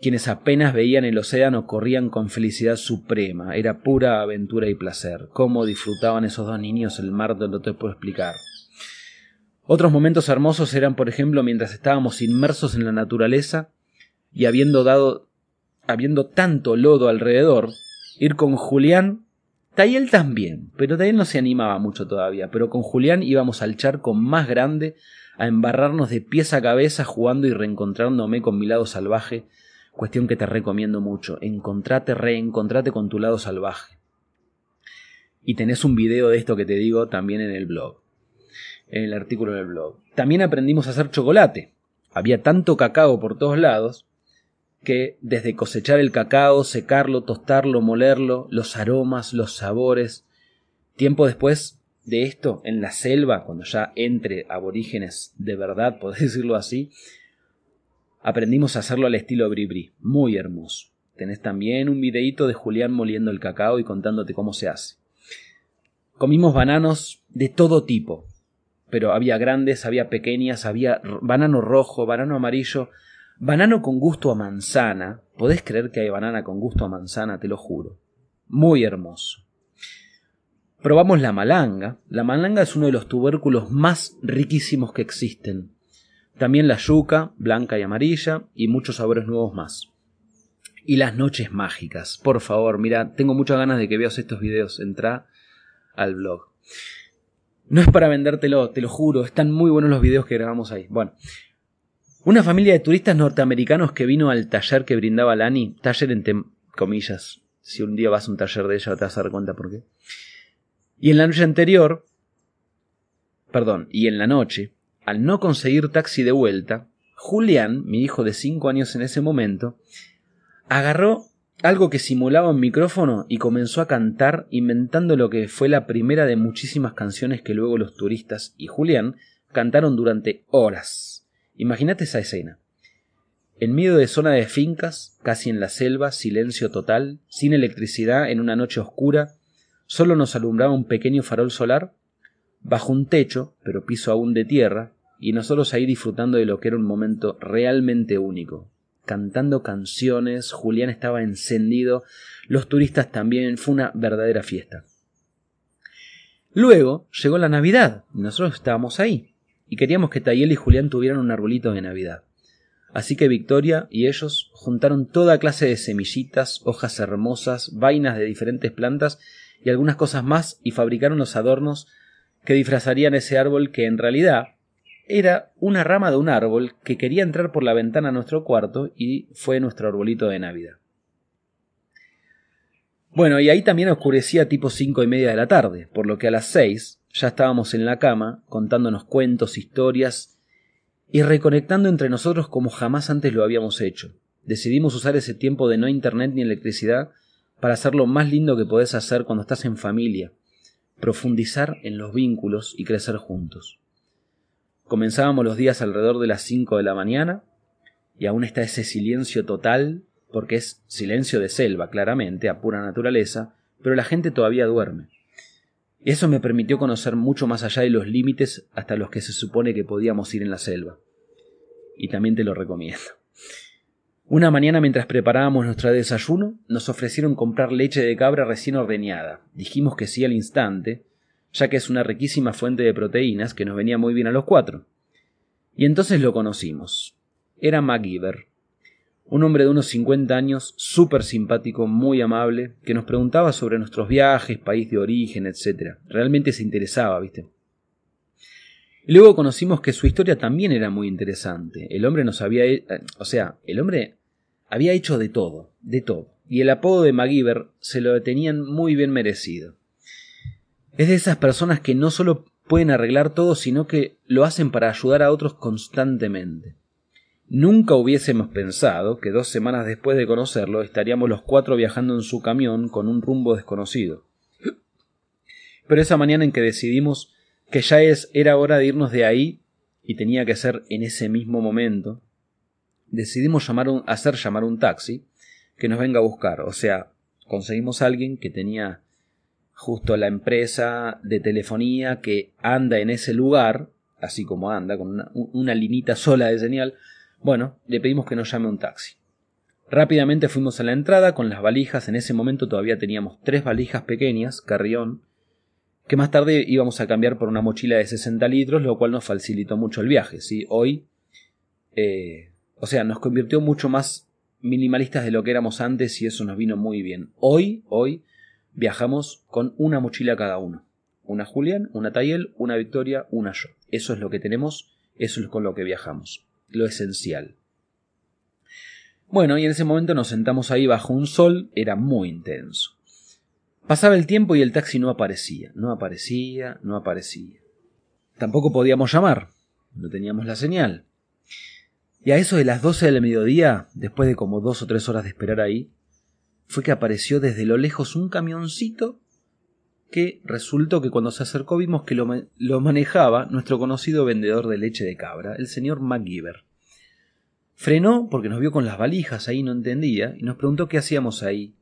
quienes apenas veían el océano corrían con felicidad suprema, era pura aventura y placer. Cómo disfrutaban esos dos niños el mar, no te puedo explicar. Otros momentos hermosos eran, por ejemplo, mientras estábamos inmersos en la naturaleza y habiendo dado, habiendo tanto lodo alrededor, ir con Julián, Tayel también, pero Tayel no se animaba mucho todavía, pero con Julián íbamos al charco más grande a embarrarnos de pies a cabeza jugando y reencontrándome con mi lado salvaje, Cuestión que te recomiendo mucho. Encontrate, reencontrate con tu lado salvaje. Y tenés un video de esto que te digo también en el blog. En el artículo del blog. También aprendimos a hacer chocolate. Había tanto cacao por todos lados que desde cosechar el cacao, secarlo, tostarlo, molerlo, los aromas, los sabores. Tiempo después de esto, en la selva, cuando ya entre aborígenes de verdad, podés decirlo así, aprendimos a hacerlo al estilo bribri, muy hermoso. Tenés también un videíto de Julián moliendo el cacao y contándote cómo se hace. Comimos bananos de todo tipo, pero había grandes, había pequeñas, había banano rojo, banano amarillo, banano con gusto a manzana. ¿Podés creer que hay banana con gusto a manzana? Te lo juro. Muy hermoso. Probamos la malanga. La malanga es uno de los tubérculos más riquísimos que existen. También la yuca, blanca y amarilla, y muchos sabores nuevos más. Y las noches mágicas. Por favor, mira, tengo muchas ganas de que veas estos videos. Entra al blog. No es para vendértelo, te lo juro, están muy buenos los videos que grabamos ahí. Bueno, una familia de turistas norteamericanos que vino al taller que brindaba Lani, taller entre comillas, si un día vas a un taller de ella te vas a dar cuenta por qué. Y en la noche anterior, perdón, y en la noche, al no conseguir taxi de vuelta, Julián, mi hijo de 5 años en ese momento, agarró algo que simulaba un micrófono y comenzó a cantar inventando lo que fue la primera de muchísimas canciones que luego los turistas y Julián cantaron durante horas. Imagínate esa escena. En medio de zona de fincas, casi en la selva, silencio total, sin electricidad, en una noche oscura, Solo nos alumbraba un pequeño farol solar, bajo un techo, pero piso aún de tierra, y nosotros ahí disfrutando de lo que era un momento realmente único. Cantando canciones, Julián estaba encendido, los turistas también, fue una verdadera fiesta. Luego llegó la Navidad, y nosotros estábamos ahí, y queríamos que Tayel y Julián tuvieran un arbolito de Navidad. Así que Victoria y ellos juntaron toda clase de semillitas, hojas hermosas, vainas de diferentes plantas y algunas cosas más y fabricaron los adornos que disfrazarían ese árbol que en realidad era una rama de un árbol que quería entrar por la ventana a nuestro cuarto y fue nuestro arbolito de Navidad. Bueno, y ahí también oscurecía tipo cinco y media de la tarde, por lo que a las seis ya estábamos en la cama contándonos cuentos, historias y reconectando entre nosotros como jamás antes lo habíamos hecho. Decidimos usar ese tiempo de no internet ni electricidad para hacer lo más lindo que podés hacer cuando estás en familia, profundizar en los vínculos y crecer juntos. Comenzábamos los días alrededor de las 5 de la mañana y aún está ese silencio total, porque es silencio de selva, claramente, a pura naturaleza, pero la gente todavía duerme. Eso me permitió conocer mucho más allá de los límites hasta los que se supone que podíamos ir en la selva. Y también te lo recomiendo. Una mañana mientras preparábamos nuestro desayuno, nos ofrecieron comprar leche de cabra recién ordeñada. Dijimos que sí al instante, ya que es una riquísima fuente de proteínas que nos venía muy bien a los cuatro. Y entonces lo conocimos. Era MacGyver, un hombre de unos 50 años, súper simpático, muy amable, que nos preguntaba sobre nuestros viajes, país de origen, etc. Realmente se interesaba, ¿viste? Y luego conocimos que su historia también era muy interesante. El hombre nos había... Eh, o sea, el hombre había hecho de todo, de todo, y el apodo de MacGyver se lo tenían muy bien merecido. Es de esas personas que no solo pueden arreglar todo, sino que lo hacen para ayudar a otros constantemente. Nunca hubiésemos pensado que dos semanas después de conocerlo estaríamos los cuatro viajando en su camión con un rumbo desconocido. Pero esa mañana en que decidimos que ya es, era hora de irnos de ahí, y tenía que ser en ese mismo momento, decidimos hacer llamar un taxi que nos venga a buscar. O sea, conseguimos a alguien que tenía justo la empresa de telefonía que anda en ese lugar, así como anda, con una, linita sola de señal. Bueno, le pedimos que nos llame un taxi. Rápidamente fuimos a la entrada con las valijas. En ese momento todavía teníamos tres valijas pequeñas, carrión, que más tarde íbamos a cambiar por una mochila de 60 litros, lo cual nos facilitó mucho el viaje. ¿sí? Hoy eh, o sea, nos convirtió mucho más minimalistas de lo que éramos antes y eso nos vino muy bien. Hoy, hoy, viajamos con una mochila cada uno. Una Julián, una Tayel, una Victoria, una yo. Eso es lo que tenemos, eso es con lo que viajamos. Lo esencial. Bueno, y en ese momento nos sentamos ahí bajo un sol, era muy intenso. Pasaba el tiempo y el taxi no aparecía, no aparecía, no aparecía. Tampoco podíamos llamar, no teníamos la señal. Y a eso de las doce del mediodía, después de como dos o tres horas de esperar ahí, fue que apareció desde lo lejos un camioncito que resultó que cuando se acercó vimos que lo, lo manejaba nuestro conocido vendedor de leche de cabra, el señor MacGyver. Frenó porque nos vio con las valijas ahí, no entendía, y nos preguntó qué hacíamos ahí.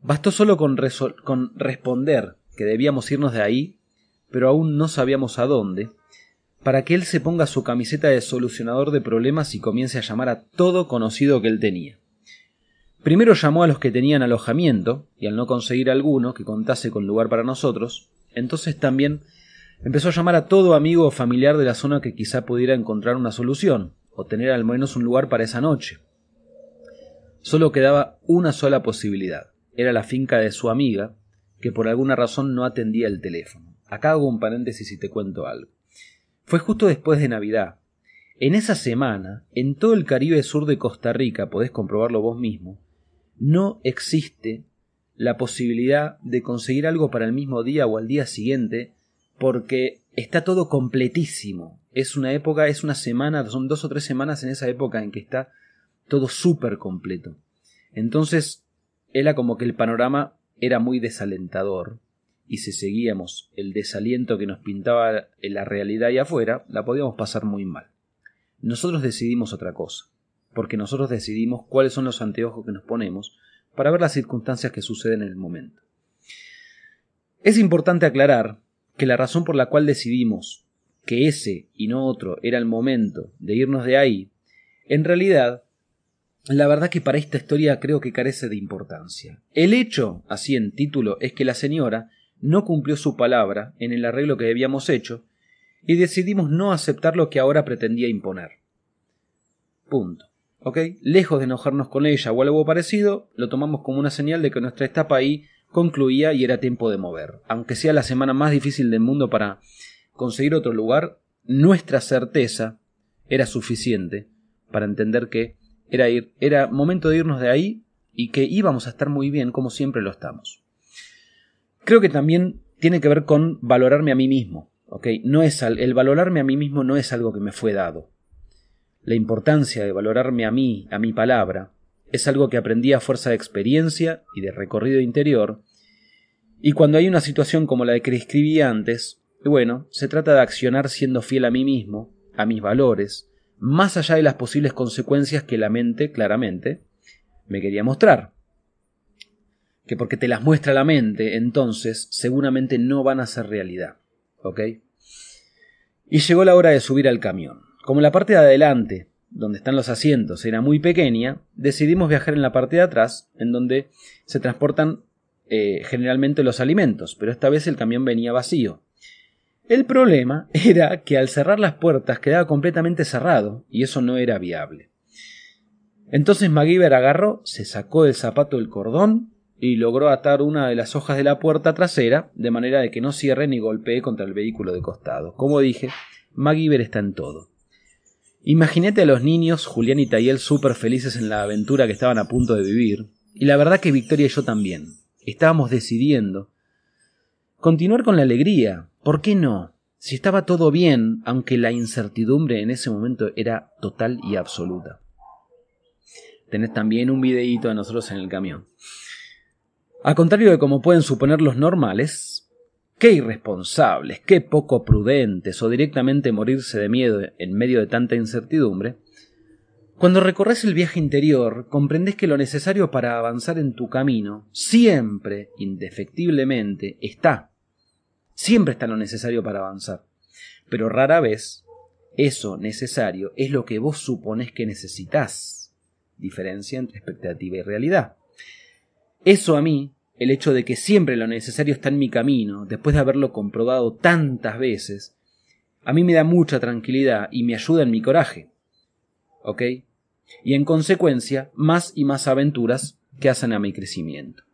Bastó solo con, con responder que debíamos irnos de ahí, pero aún no sabíamos a dónde, para que él se ponga su camiseta de solucionador de problemas y comience a llamar a todo conocido que él tenía. Primero llamó a los que tenían alojamiento, y al no conseguir alguno que contase con lugar para nosotros, entonces también empezó a llamar a todo amigo o familiar de la zona que quizá pudiera encontrar una solución, o tener al menos un lugar para esa noche. Solo quedaba una sola posibilidad. Era la finca de su amiga, que por alguna razón no atendía el teléfono. Acá hago un paréntesis y te cuento algo. Fue justo después de Navidad. En esa semana, en todo el Caribe sur de Costa Rica, podés comprobarlo vos mismo, no existe la posibilidad de conseguir algo para el mismo día o al día siguiente porque está todo completísimo. Es una época, es una semana, son dos o tres semanas en esa época en que está todo súper completo. Entonces, era como que el panorama era muy desalentador y si seguíamos el desaliento que nos pintaba la realidad y afuera, la podíamos pasar muy mal. Nosotros decidimos otra cosa porque nosotros decidimos cuáles son los anteojos que nos ponemos para ver las circunstancias que suceden en el momento. Es importante aclarar que la razón por la cual decidimos que ese y no otro era el momento de irnos de ahí, en realidad, la verdad que para esta historia creo que carece de importancia. El hecho, así en título, es que la señora no cumplió su palabra en el arreglo que habíamos hecho y decidimos no aceptar lo que ahora pretendía imponer. Punto. Lejos de enojarnos con ella o algo parecido, lo tomamos como una señal de que nuestra etapa ahí concluía y era tiempo de mover. Aunque sea la semana más difícil del mundo para conseguir otro lugar, nuestra certeza era suficiente para entender que era, ir, era momento de irnos de ahí y que íbamos a estar muy bien como siempre lo estamos. Creo que también tiene que ver con valorarme a mí mismo. ¿ok? No es el valorarme a mí mismo no es algo que me fue dado la importancia de valorarme a mí, a mi palabra, es algo que aprendí a fuerza de experiencia y de recorrido interior, y cuando hay una situación como la que escribí antes, bueno, se trata de accionar siendo fiel a mí mismo, a mis valores, más allá de las posibles consecuencias que la mente, claramente, me quería mostrar. Que porque te las muestra la mente, entonces seguramente no van a ser realidad. ¿Ok? Y llegó la hora de subir al camión. Como la parte de adelante, donde están los asientos, era muy pequeña, decidimos viajar en la parte de atrás, en donde se transportan eh, generalmente los alimentos, pero esta vez el camión venía vacío. El problema era que al cerrar las puertas quedaba completamente cerrado, y eso no era viable. Entonces MacGyver agarró, se sacó del zapato el cordón y logró atar una de las hojas de la puerta trasera, de manera de que no cierre ni golpee contra el vehículo de costado. Como dije, MacGyver está en todo. Imagínate a los niños, Julián y Tayel, súper felices en la aventura que estaban a punto de vivir. Y la verdad que Victoria y yo también. Estábamos decidiendo. Continuar con la alegría. ¿Por qué no? Si estaba todo bien, aunque la incertidumbre en ese momento era total y absoluta. Tenés también un videíto de nosotros en el camión. A contrario de como pueden suponer los normales, Qué irresponsables, qué poco prudentes o directamente morirse de miedo en medio de tanta incertidumbre. Cuando recorres el viaje interior, comprendes que lo necesario para avanzar en tu camino siempre, indefectiblemente, está. Siempre está lo necesario para avanzar. Pero rara vez eso necesario es lo que vos supones que necesitas. Diferencia entre expectativa y realidad. Eso a mí el hecho de que siempre lo necesario está en mi camino, después de haberlo comprobado tantas veces, a mí me da mucha tranquilidad y me ayuda en mi coraje. ¿Ok? Y en consecuencia, más y más aventuras que hacen a mi crecimiento.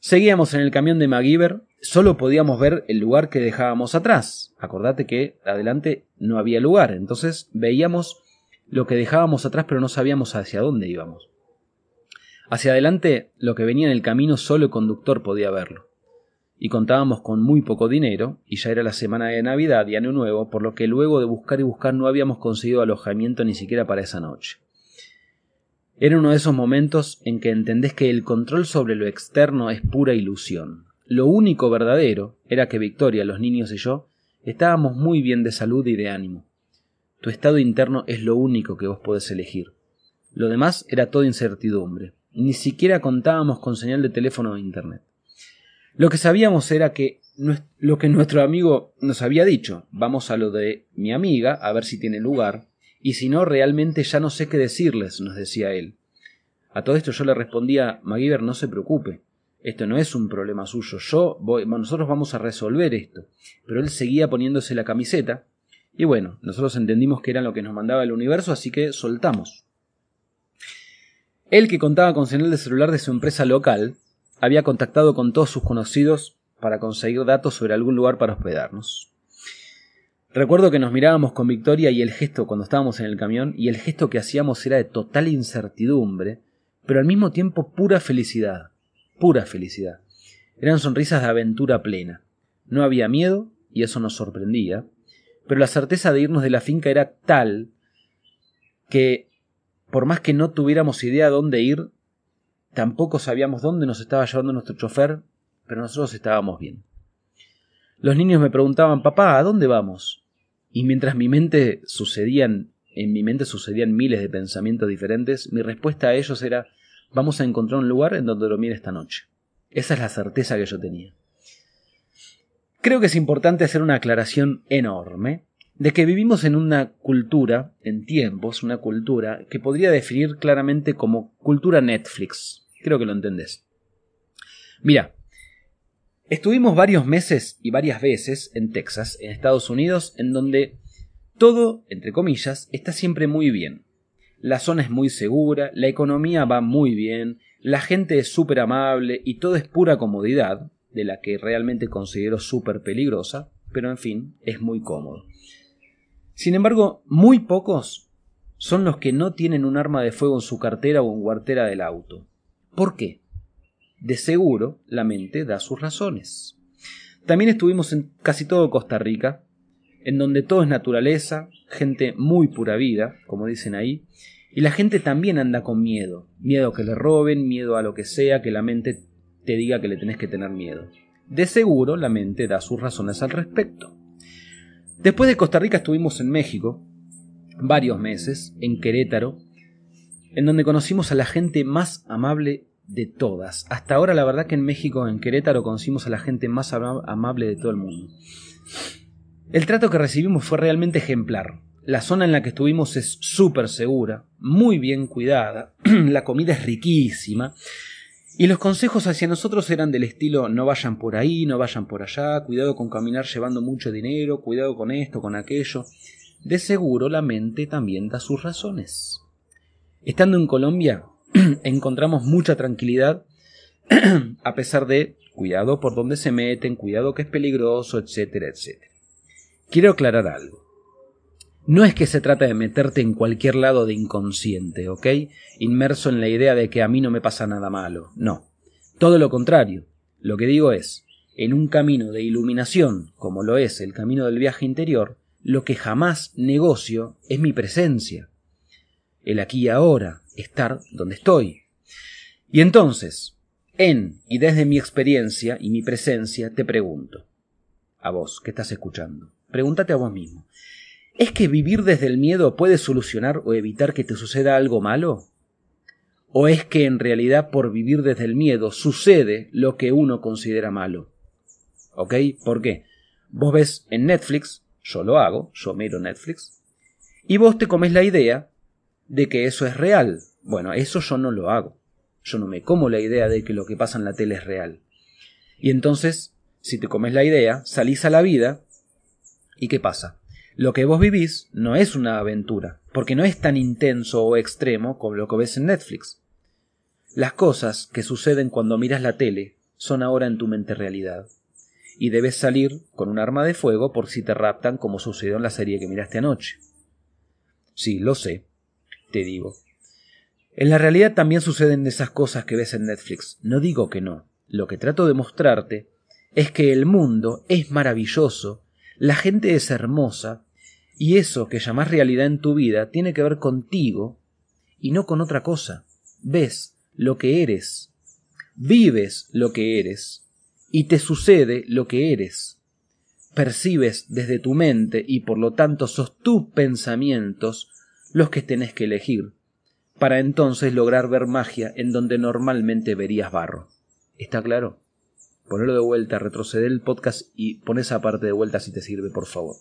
Seguíamos en el camión de MacGyver, solo podíamos ver el lugar que dejábamos atrás. Acordate que adelante no había lugar, entonces veíamos lo que dejábamos atrás pero no sabíamos hacia dónde íbamos. Hacia adelante, lo que venía en el camino solo el conductor podía verlo. Y contábamos con muy poco dinero, y ya era la semana de Navidad y Año Nuevo, por lo que luego de buscar y buscar no habíamos conseguido alojamiento ni siquiera para esa noche. Era uno de esos momentos en que entendés que el control sobre lo externo es pura ilusión. Lo único verdadero era que Victoria, los niños y yo estábamos muy bien de salud y de ánimo. Tu estado interno es lo único que vos podés elegir. Lo demás era toda incertidumbre. Ni siquiera contábamos con señal de teléfono o internet. Lo que sabíamos era que lo que nuestro amigo nos había dicho, vamos a lo de mi amiga a ver si tiene lugar, y si no, realmente ya no sé qué decirles, nos decía él. A todo esto yo le respondía, MacGyver, no se preocupe, esto no es un problema suyo, yo voy, nosotros vamos a resolver esto. Pero él seguía poniéndose la camiseta, y bueno, nosotros entendimos que era lo que nos mandaba el universo, así que soltamos. Él, que contaba con señal de celular de su empresa local, había contactado con todos sus conocidos para conseguir datos sobre algún lugar para hospedarnos. Recuerdo que nos mirábamos con Victoria y el gesto cuando estábamos en el camión, y el gesto que hacíamos era de total incertidumbre, pero al mismo tiempo pura felicidad, pura felicidad. Eran sonrisas de aventura plena. No había miedo, y eso nos sorprendía, pero la certeza de irnos de la finca era tal que por más que no tuviéramos idea dónde ir, tampoco sabíamos dónde nos estaba llevando nuestro chofer, pero nosotros estábamos bien. Los niños me preguntaban, papá, ¿a dónde vamos? Y mientras mi mente sucedían, en mi mente sucedían miles de pensamientos diferentes, mi respuesta a ellos era, vamos a encontrar un lugar en donde dormir esta noche. Esa es la certeza que yo tenía. Creo que es importante hacer una aclaración enorme de que vivimos en una cultura, en tiempos, una cultura que podría definir claramente como cultura Netflix. Creo que lo entendés. Mira, estuvimos varios meses y varias veces en Texas, en Estados Unidos, en donde todo, entre comillas, está siempre muy bien. La zona es muy segura, la economía va muy bien, la gente es súper amable y todo es pura comodidad, de la que realmente considero súper peligrosa, pero en fin, es muy cómodo. Sin embargo, muy pocos son los que no tienen un arma de fuego en su cartera o en guartera del auto. ¿Por qué? De seguro, la mente da sus razones. También estuvimos en casi todo Costa Rica, en donde todo es naturaleza, gente muy pura vida, como dicen ahí, y la gente también anda con miedo, miedo a que le roben, miedo a lo que sea, que la mente te diga que le tenés que tener miedo. De seguro la mente da sus razones al respecto. Después de Costa Rica estuvimos en México, varios meses, en Querétaro, en donde conocimos a la gente más amable de todas. Hasta ahora la verdad que en México, en Querétaro, conocimos a la gente más amable de todo el mundo. El trato que recibimos fue realmente ejemplar. La zona en la que estuvimos es súper segura, muy bien cuidada, la comida es riquísima y los consejos hacia nosotros eran del estilo no vayan por ahí, no vayan por allá, cuidado con caminar llevando mucho dinero, cuidado con esto, con aquello. De seguro la mente también da sus razones. Estando en Colombia encontramos mucha tranquilidad a pesar de cuidado por donde se meten, cuidado que es peligroso, etcétera, etcétera. Quiero aclarar algo. No es que se trata de meterte en cualquier lado de inconsciente, ¿ok? Inmerso en la idea de que a mí no me pasa nada malo. No. Todo lo contrario. Lo que digo es, en un camino de iluminación, como lo es el camino del viaje interior, lo que jamás negocio es mi presencia. El aquí y ahora, estar donde estoy. Y entonces, en y desde mi experiencia y mi presencia, te pregunto, a vos que estás escuchando, pregúntate a vos mismo, ¿Es que vivir desde el miedo puede solucionar o evitar que te suceda algo malo? ¿O es que en realidad por vivir desde el miedo sucede lo que uno considera malo? ¿Ok? ¿Por qué? Vos ves en Netflix, yo lo hago, yo miro Netflix, y vos te comes la idea de que eso es real. Bueno, eso yo no lo hago. Yo no me como la idea de que lo que pasa en la tele es real. Y entonces, si te comes la idea, salís a la vida, ¿y qué pasa? Lo que vos vivís no es una aventura, porque no es tan intenso o extremo como lo que ves en Netflix. Las cosas que suceden cuando miras la tele son ahora en tu mente realidad. Y debes salir con un arma de fuego por si te raptan como sucedió en la serie que miraste anoche. Sí, lo sé. te digo. En la realidad también suceden esas cosas que ves en Netflix. No digo que no. Lo que trato de mostrarte es que el mundo es maravilloso, la gente es hermosa, y eso que llamas realidad en tu vida tiene que ver contigo y no con otra cosa. Ves lo que eres, vives lo que eres, y te sucede lo que eres. Percibes desde tu mente y por lo tanto sos tus pensamientos los que tenés que elegir, para entonces lograr ver magia en donde normalmente verías barro. ¿Está claro? Ponelo de vuelta, retrocede el podcast y pon esa parte de vuelta si te sirve, por favor.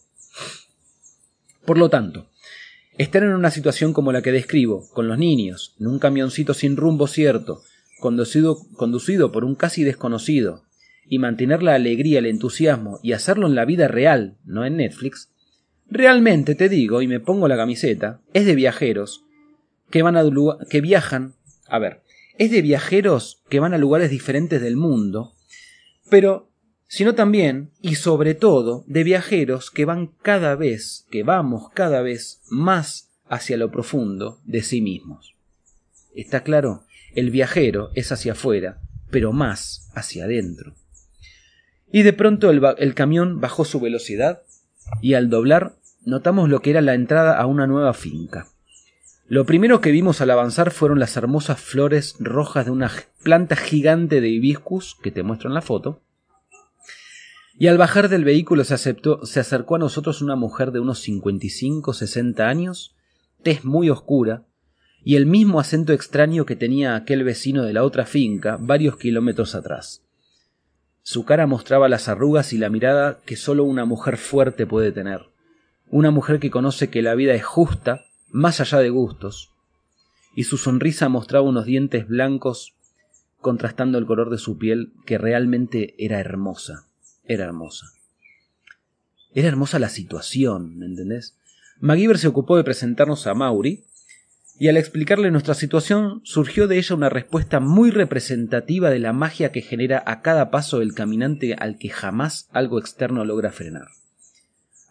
Por lo tanto, estar en una situación como la que describo, con los niños, en un camioncito sin rumbo cierto, conducido, conducido por un casi desconocido, y mantener la alegría, el entusiasmo y hacerlo en la vida real, no en Netflix, realmente te digo, y me pongo la camiseta, es de viajeros que van a que viajan, a ver, es de viajeros que van a lugares diferentes del mundo, pero sino también y sobre todo de viajeros que van cada vez, que vamos cada vez más hacia lo profundo de sí mismos. ¿Está claro? El viajero es hacia afuera, pero más hacia adentro. Y de pronto el, el camión bajó su velocidad y al doblar notamos lo que era la entrada a una nueva finca. Lo primero que vimos al avanzar fueron las hermosas flores rojas de una planta gigante de hibiscus que te muestro en la foto. Y al bajar del vehículo se, aceptó, se acercó a nosotros una mujer de unos 55, 60 años, tez muy oscura, y el mismo acento extraño que tenía aquel vecino de la otra finca varios kilómetros atrás. Su cara mostraba las arrugas y la mirada que sólo una mujer fuerte puede tener, una mujer que conoce que la vida es justa, más allá de gustos, y su sonrisa mostraba unos dientes blancos contrastando el color de su piel que realmente era hermosa, era hermosa. Era hermosa la situación, ¿me entendés? MacGyver se ocupó de presentarnos a Mauri, y al explicarle nuestra situación surgió de ella una respuesta muy representativa de la magia que genera a cada paso el caminante al que jamás algo externo logra frenar.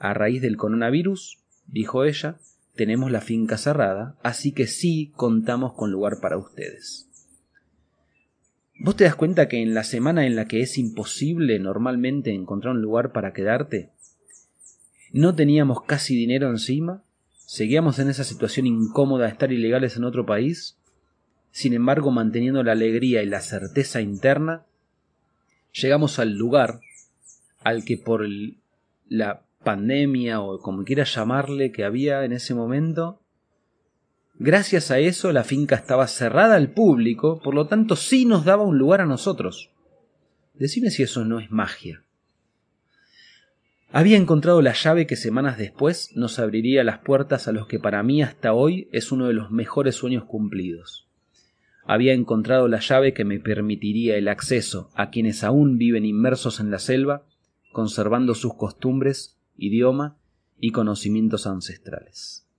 A raíz del coronavirus, dijo ella, tenemos la finca cerrada, así que sí contamos con lugar para ustedes. ¿Vos te das cuenta que en la semana en la que es imposible normalmente encontrar un lugar para quedarte, no teníamos casi dinero encima Seguíamos en esa situación incómoda de estar ilegales en otro país, sin embargo manteniendo la alegría y la certeza interna, llegamos al lugar al que por la pandemia o como quieras llamarle que había en ese momento, gracias a eso la finca estaba cerrada al público, por lo tanto sí nos daba un lugar a nosotros. Decime si eso no es magia. Había encontrado la llave que semanas después nos abriría las puertas a los que para mí hasta hoy es uno de los mejores sueños cumplidos. Había encontrado la llave que me permitiría el acceso a quienes aún viven inmersos en la selva, conservando sus costumbres, idioma y conocimientos ancestrales.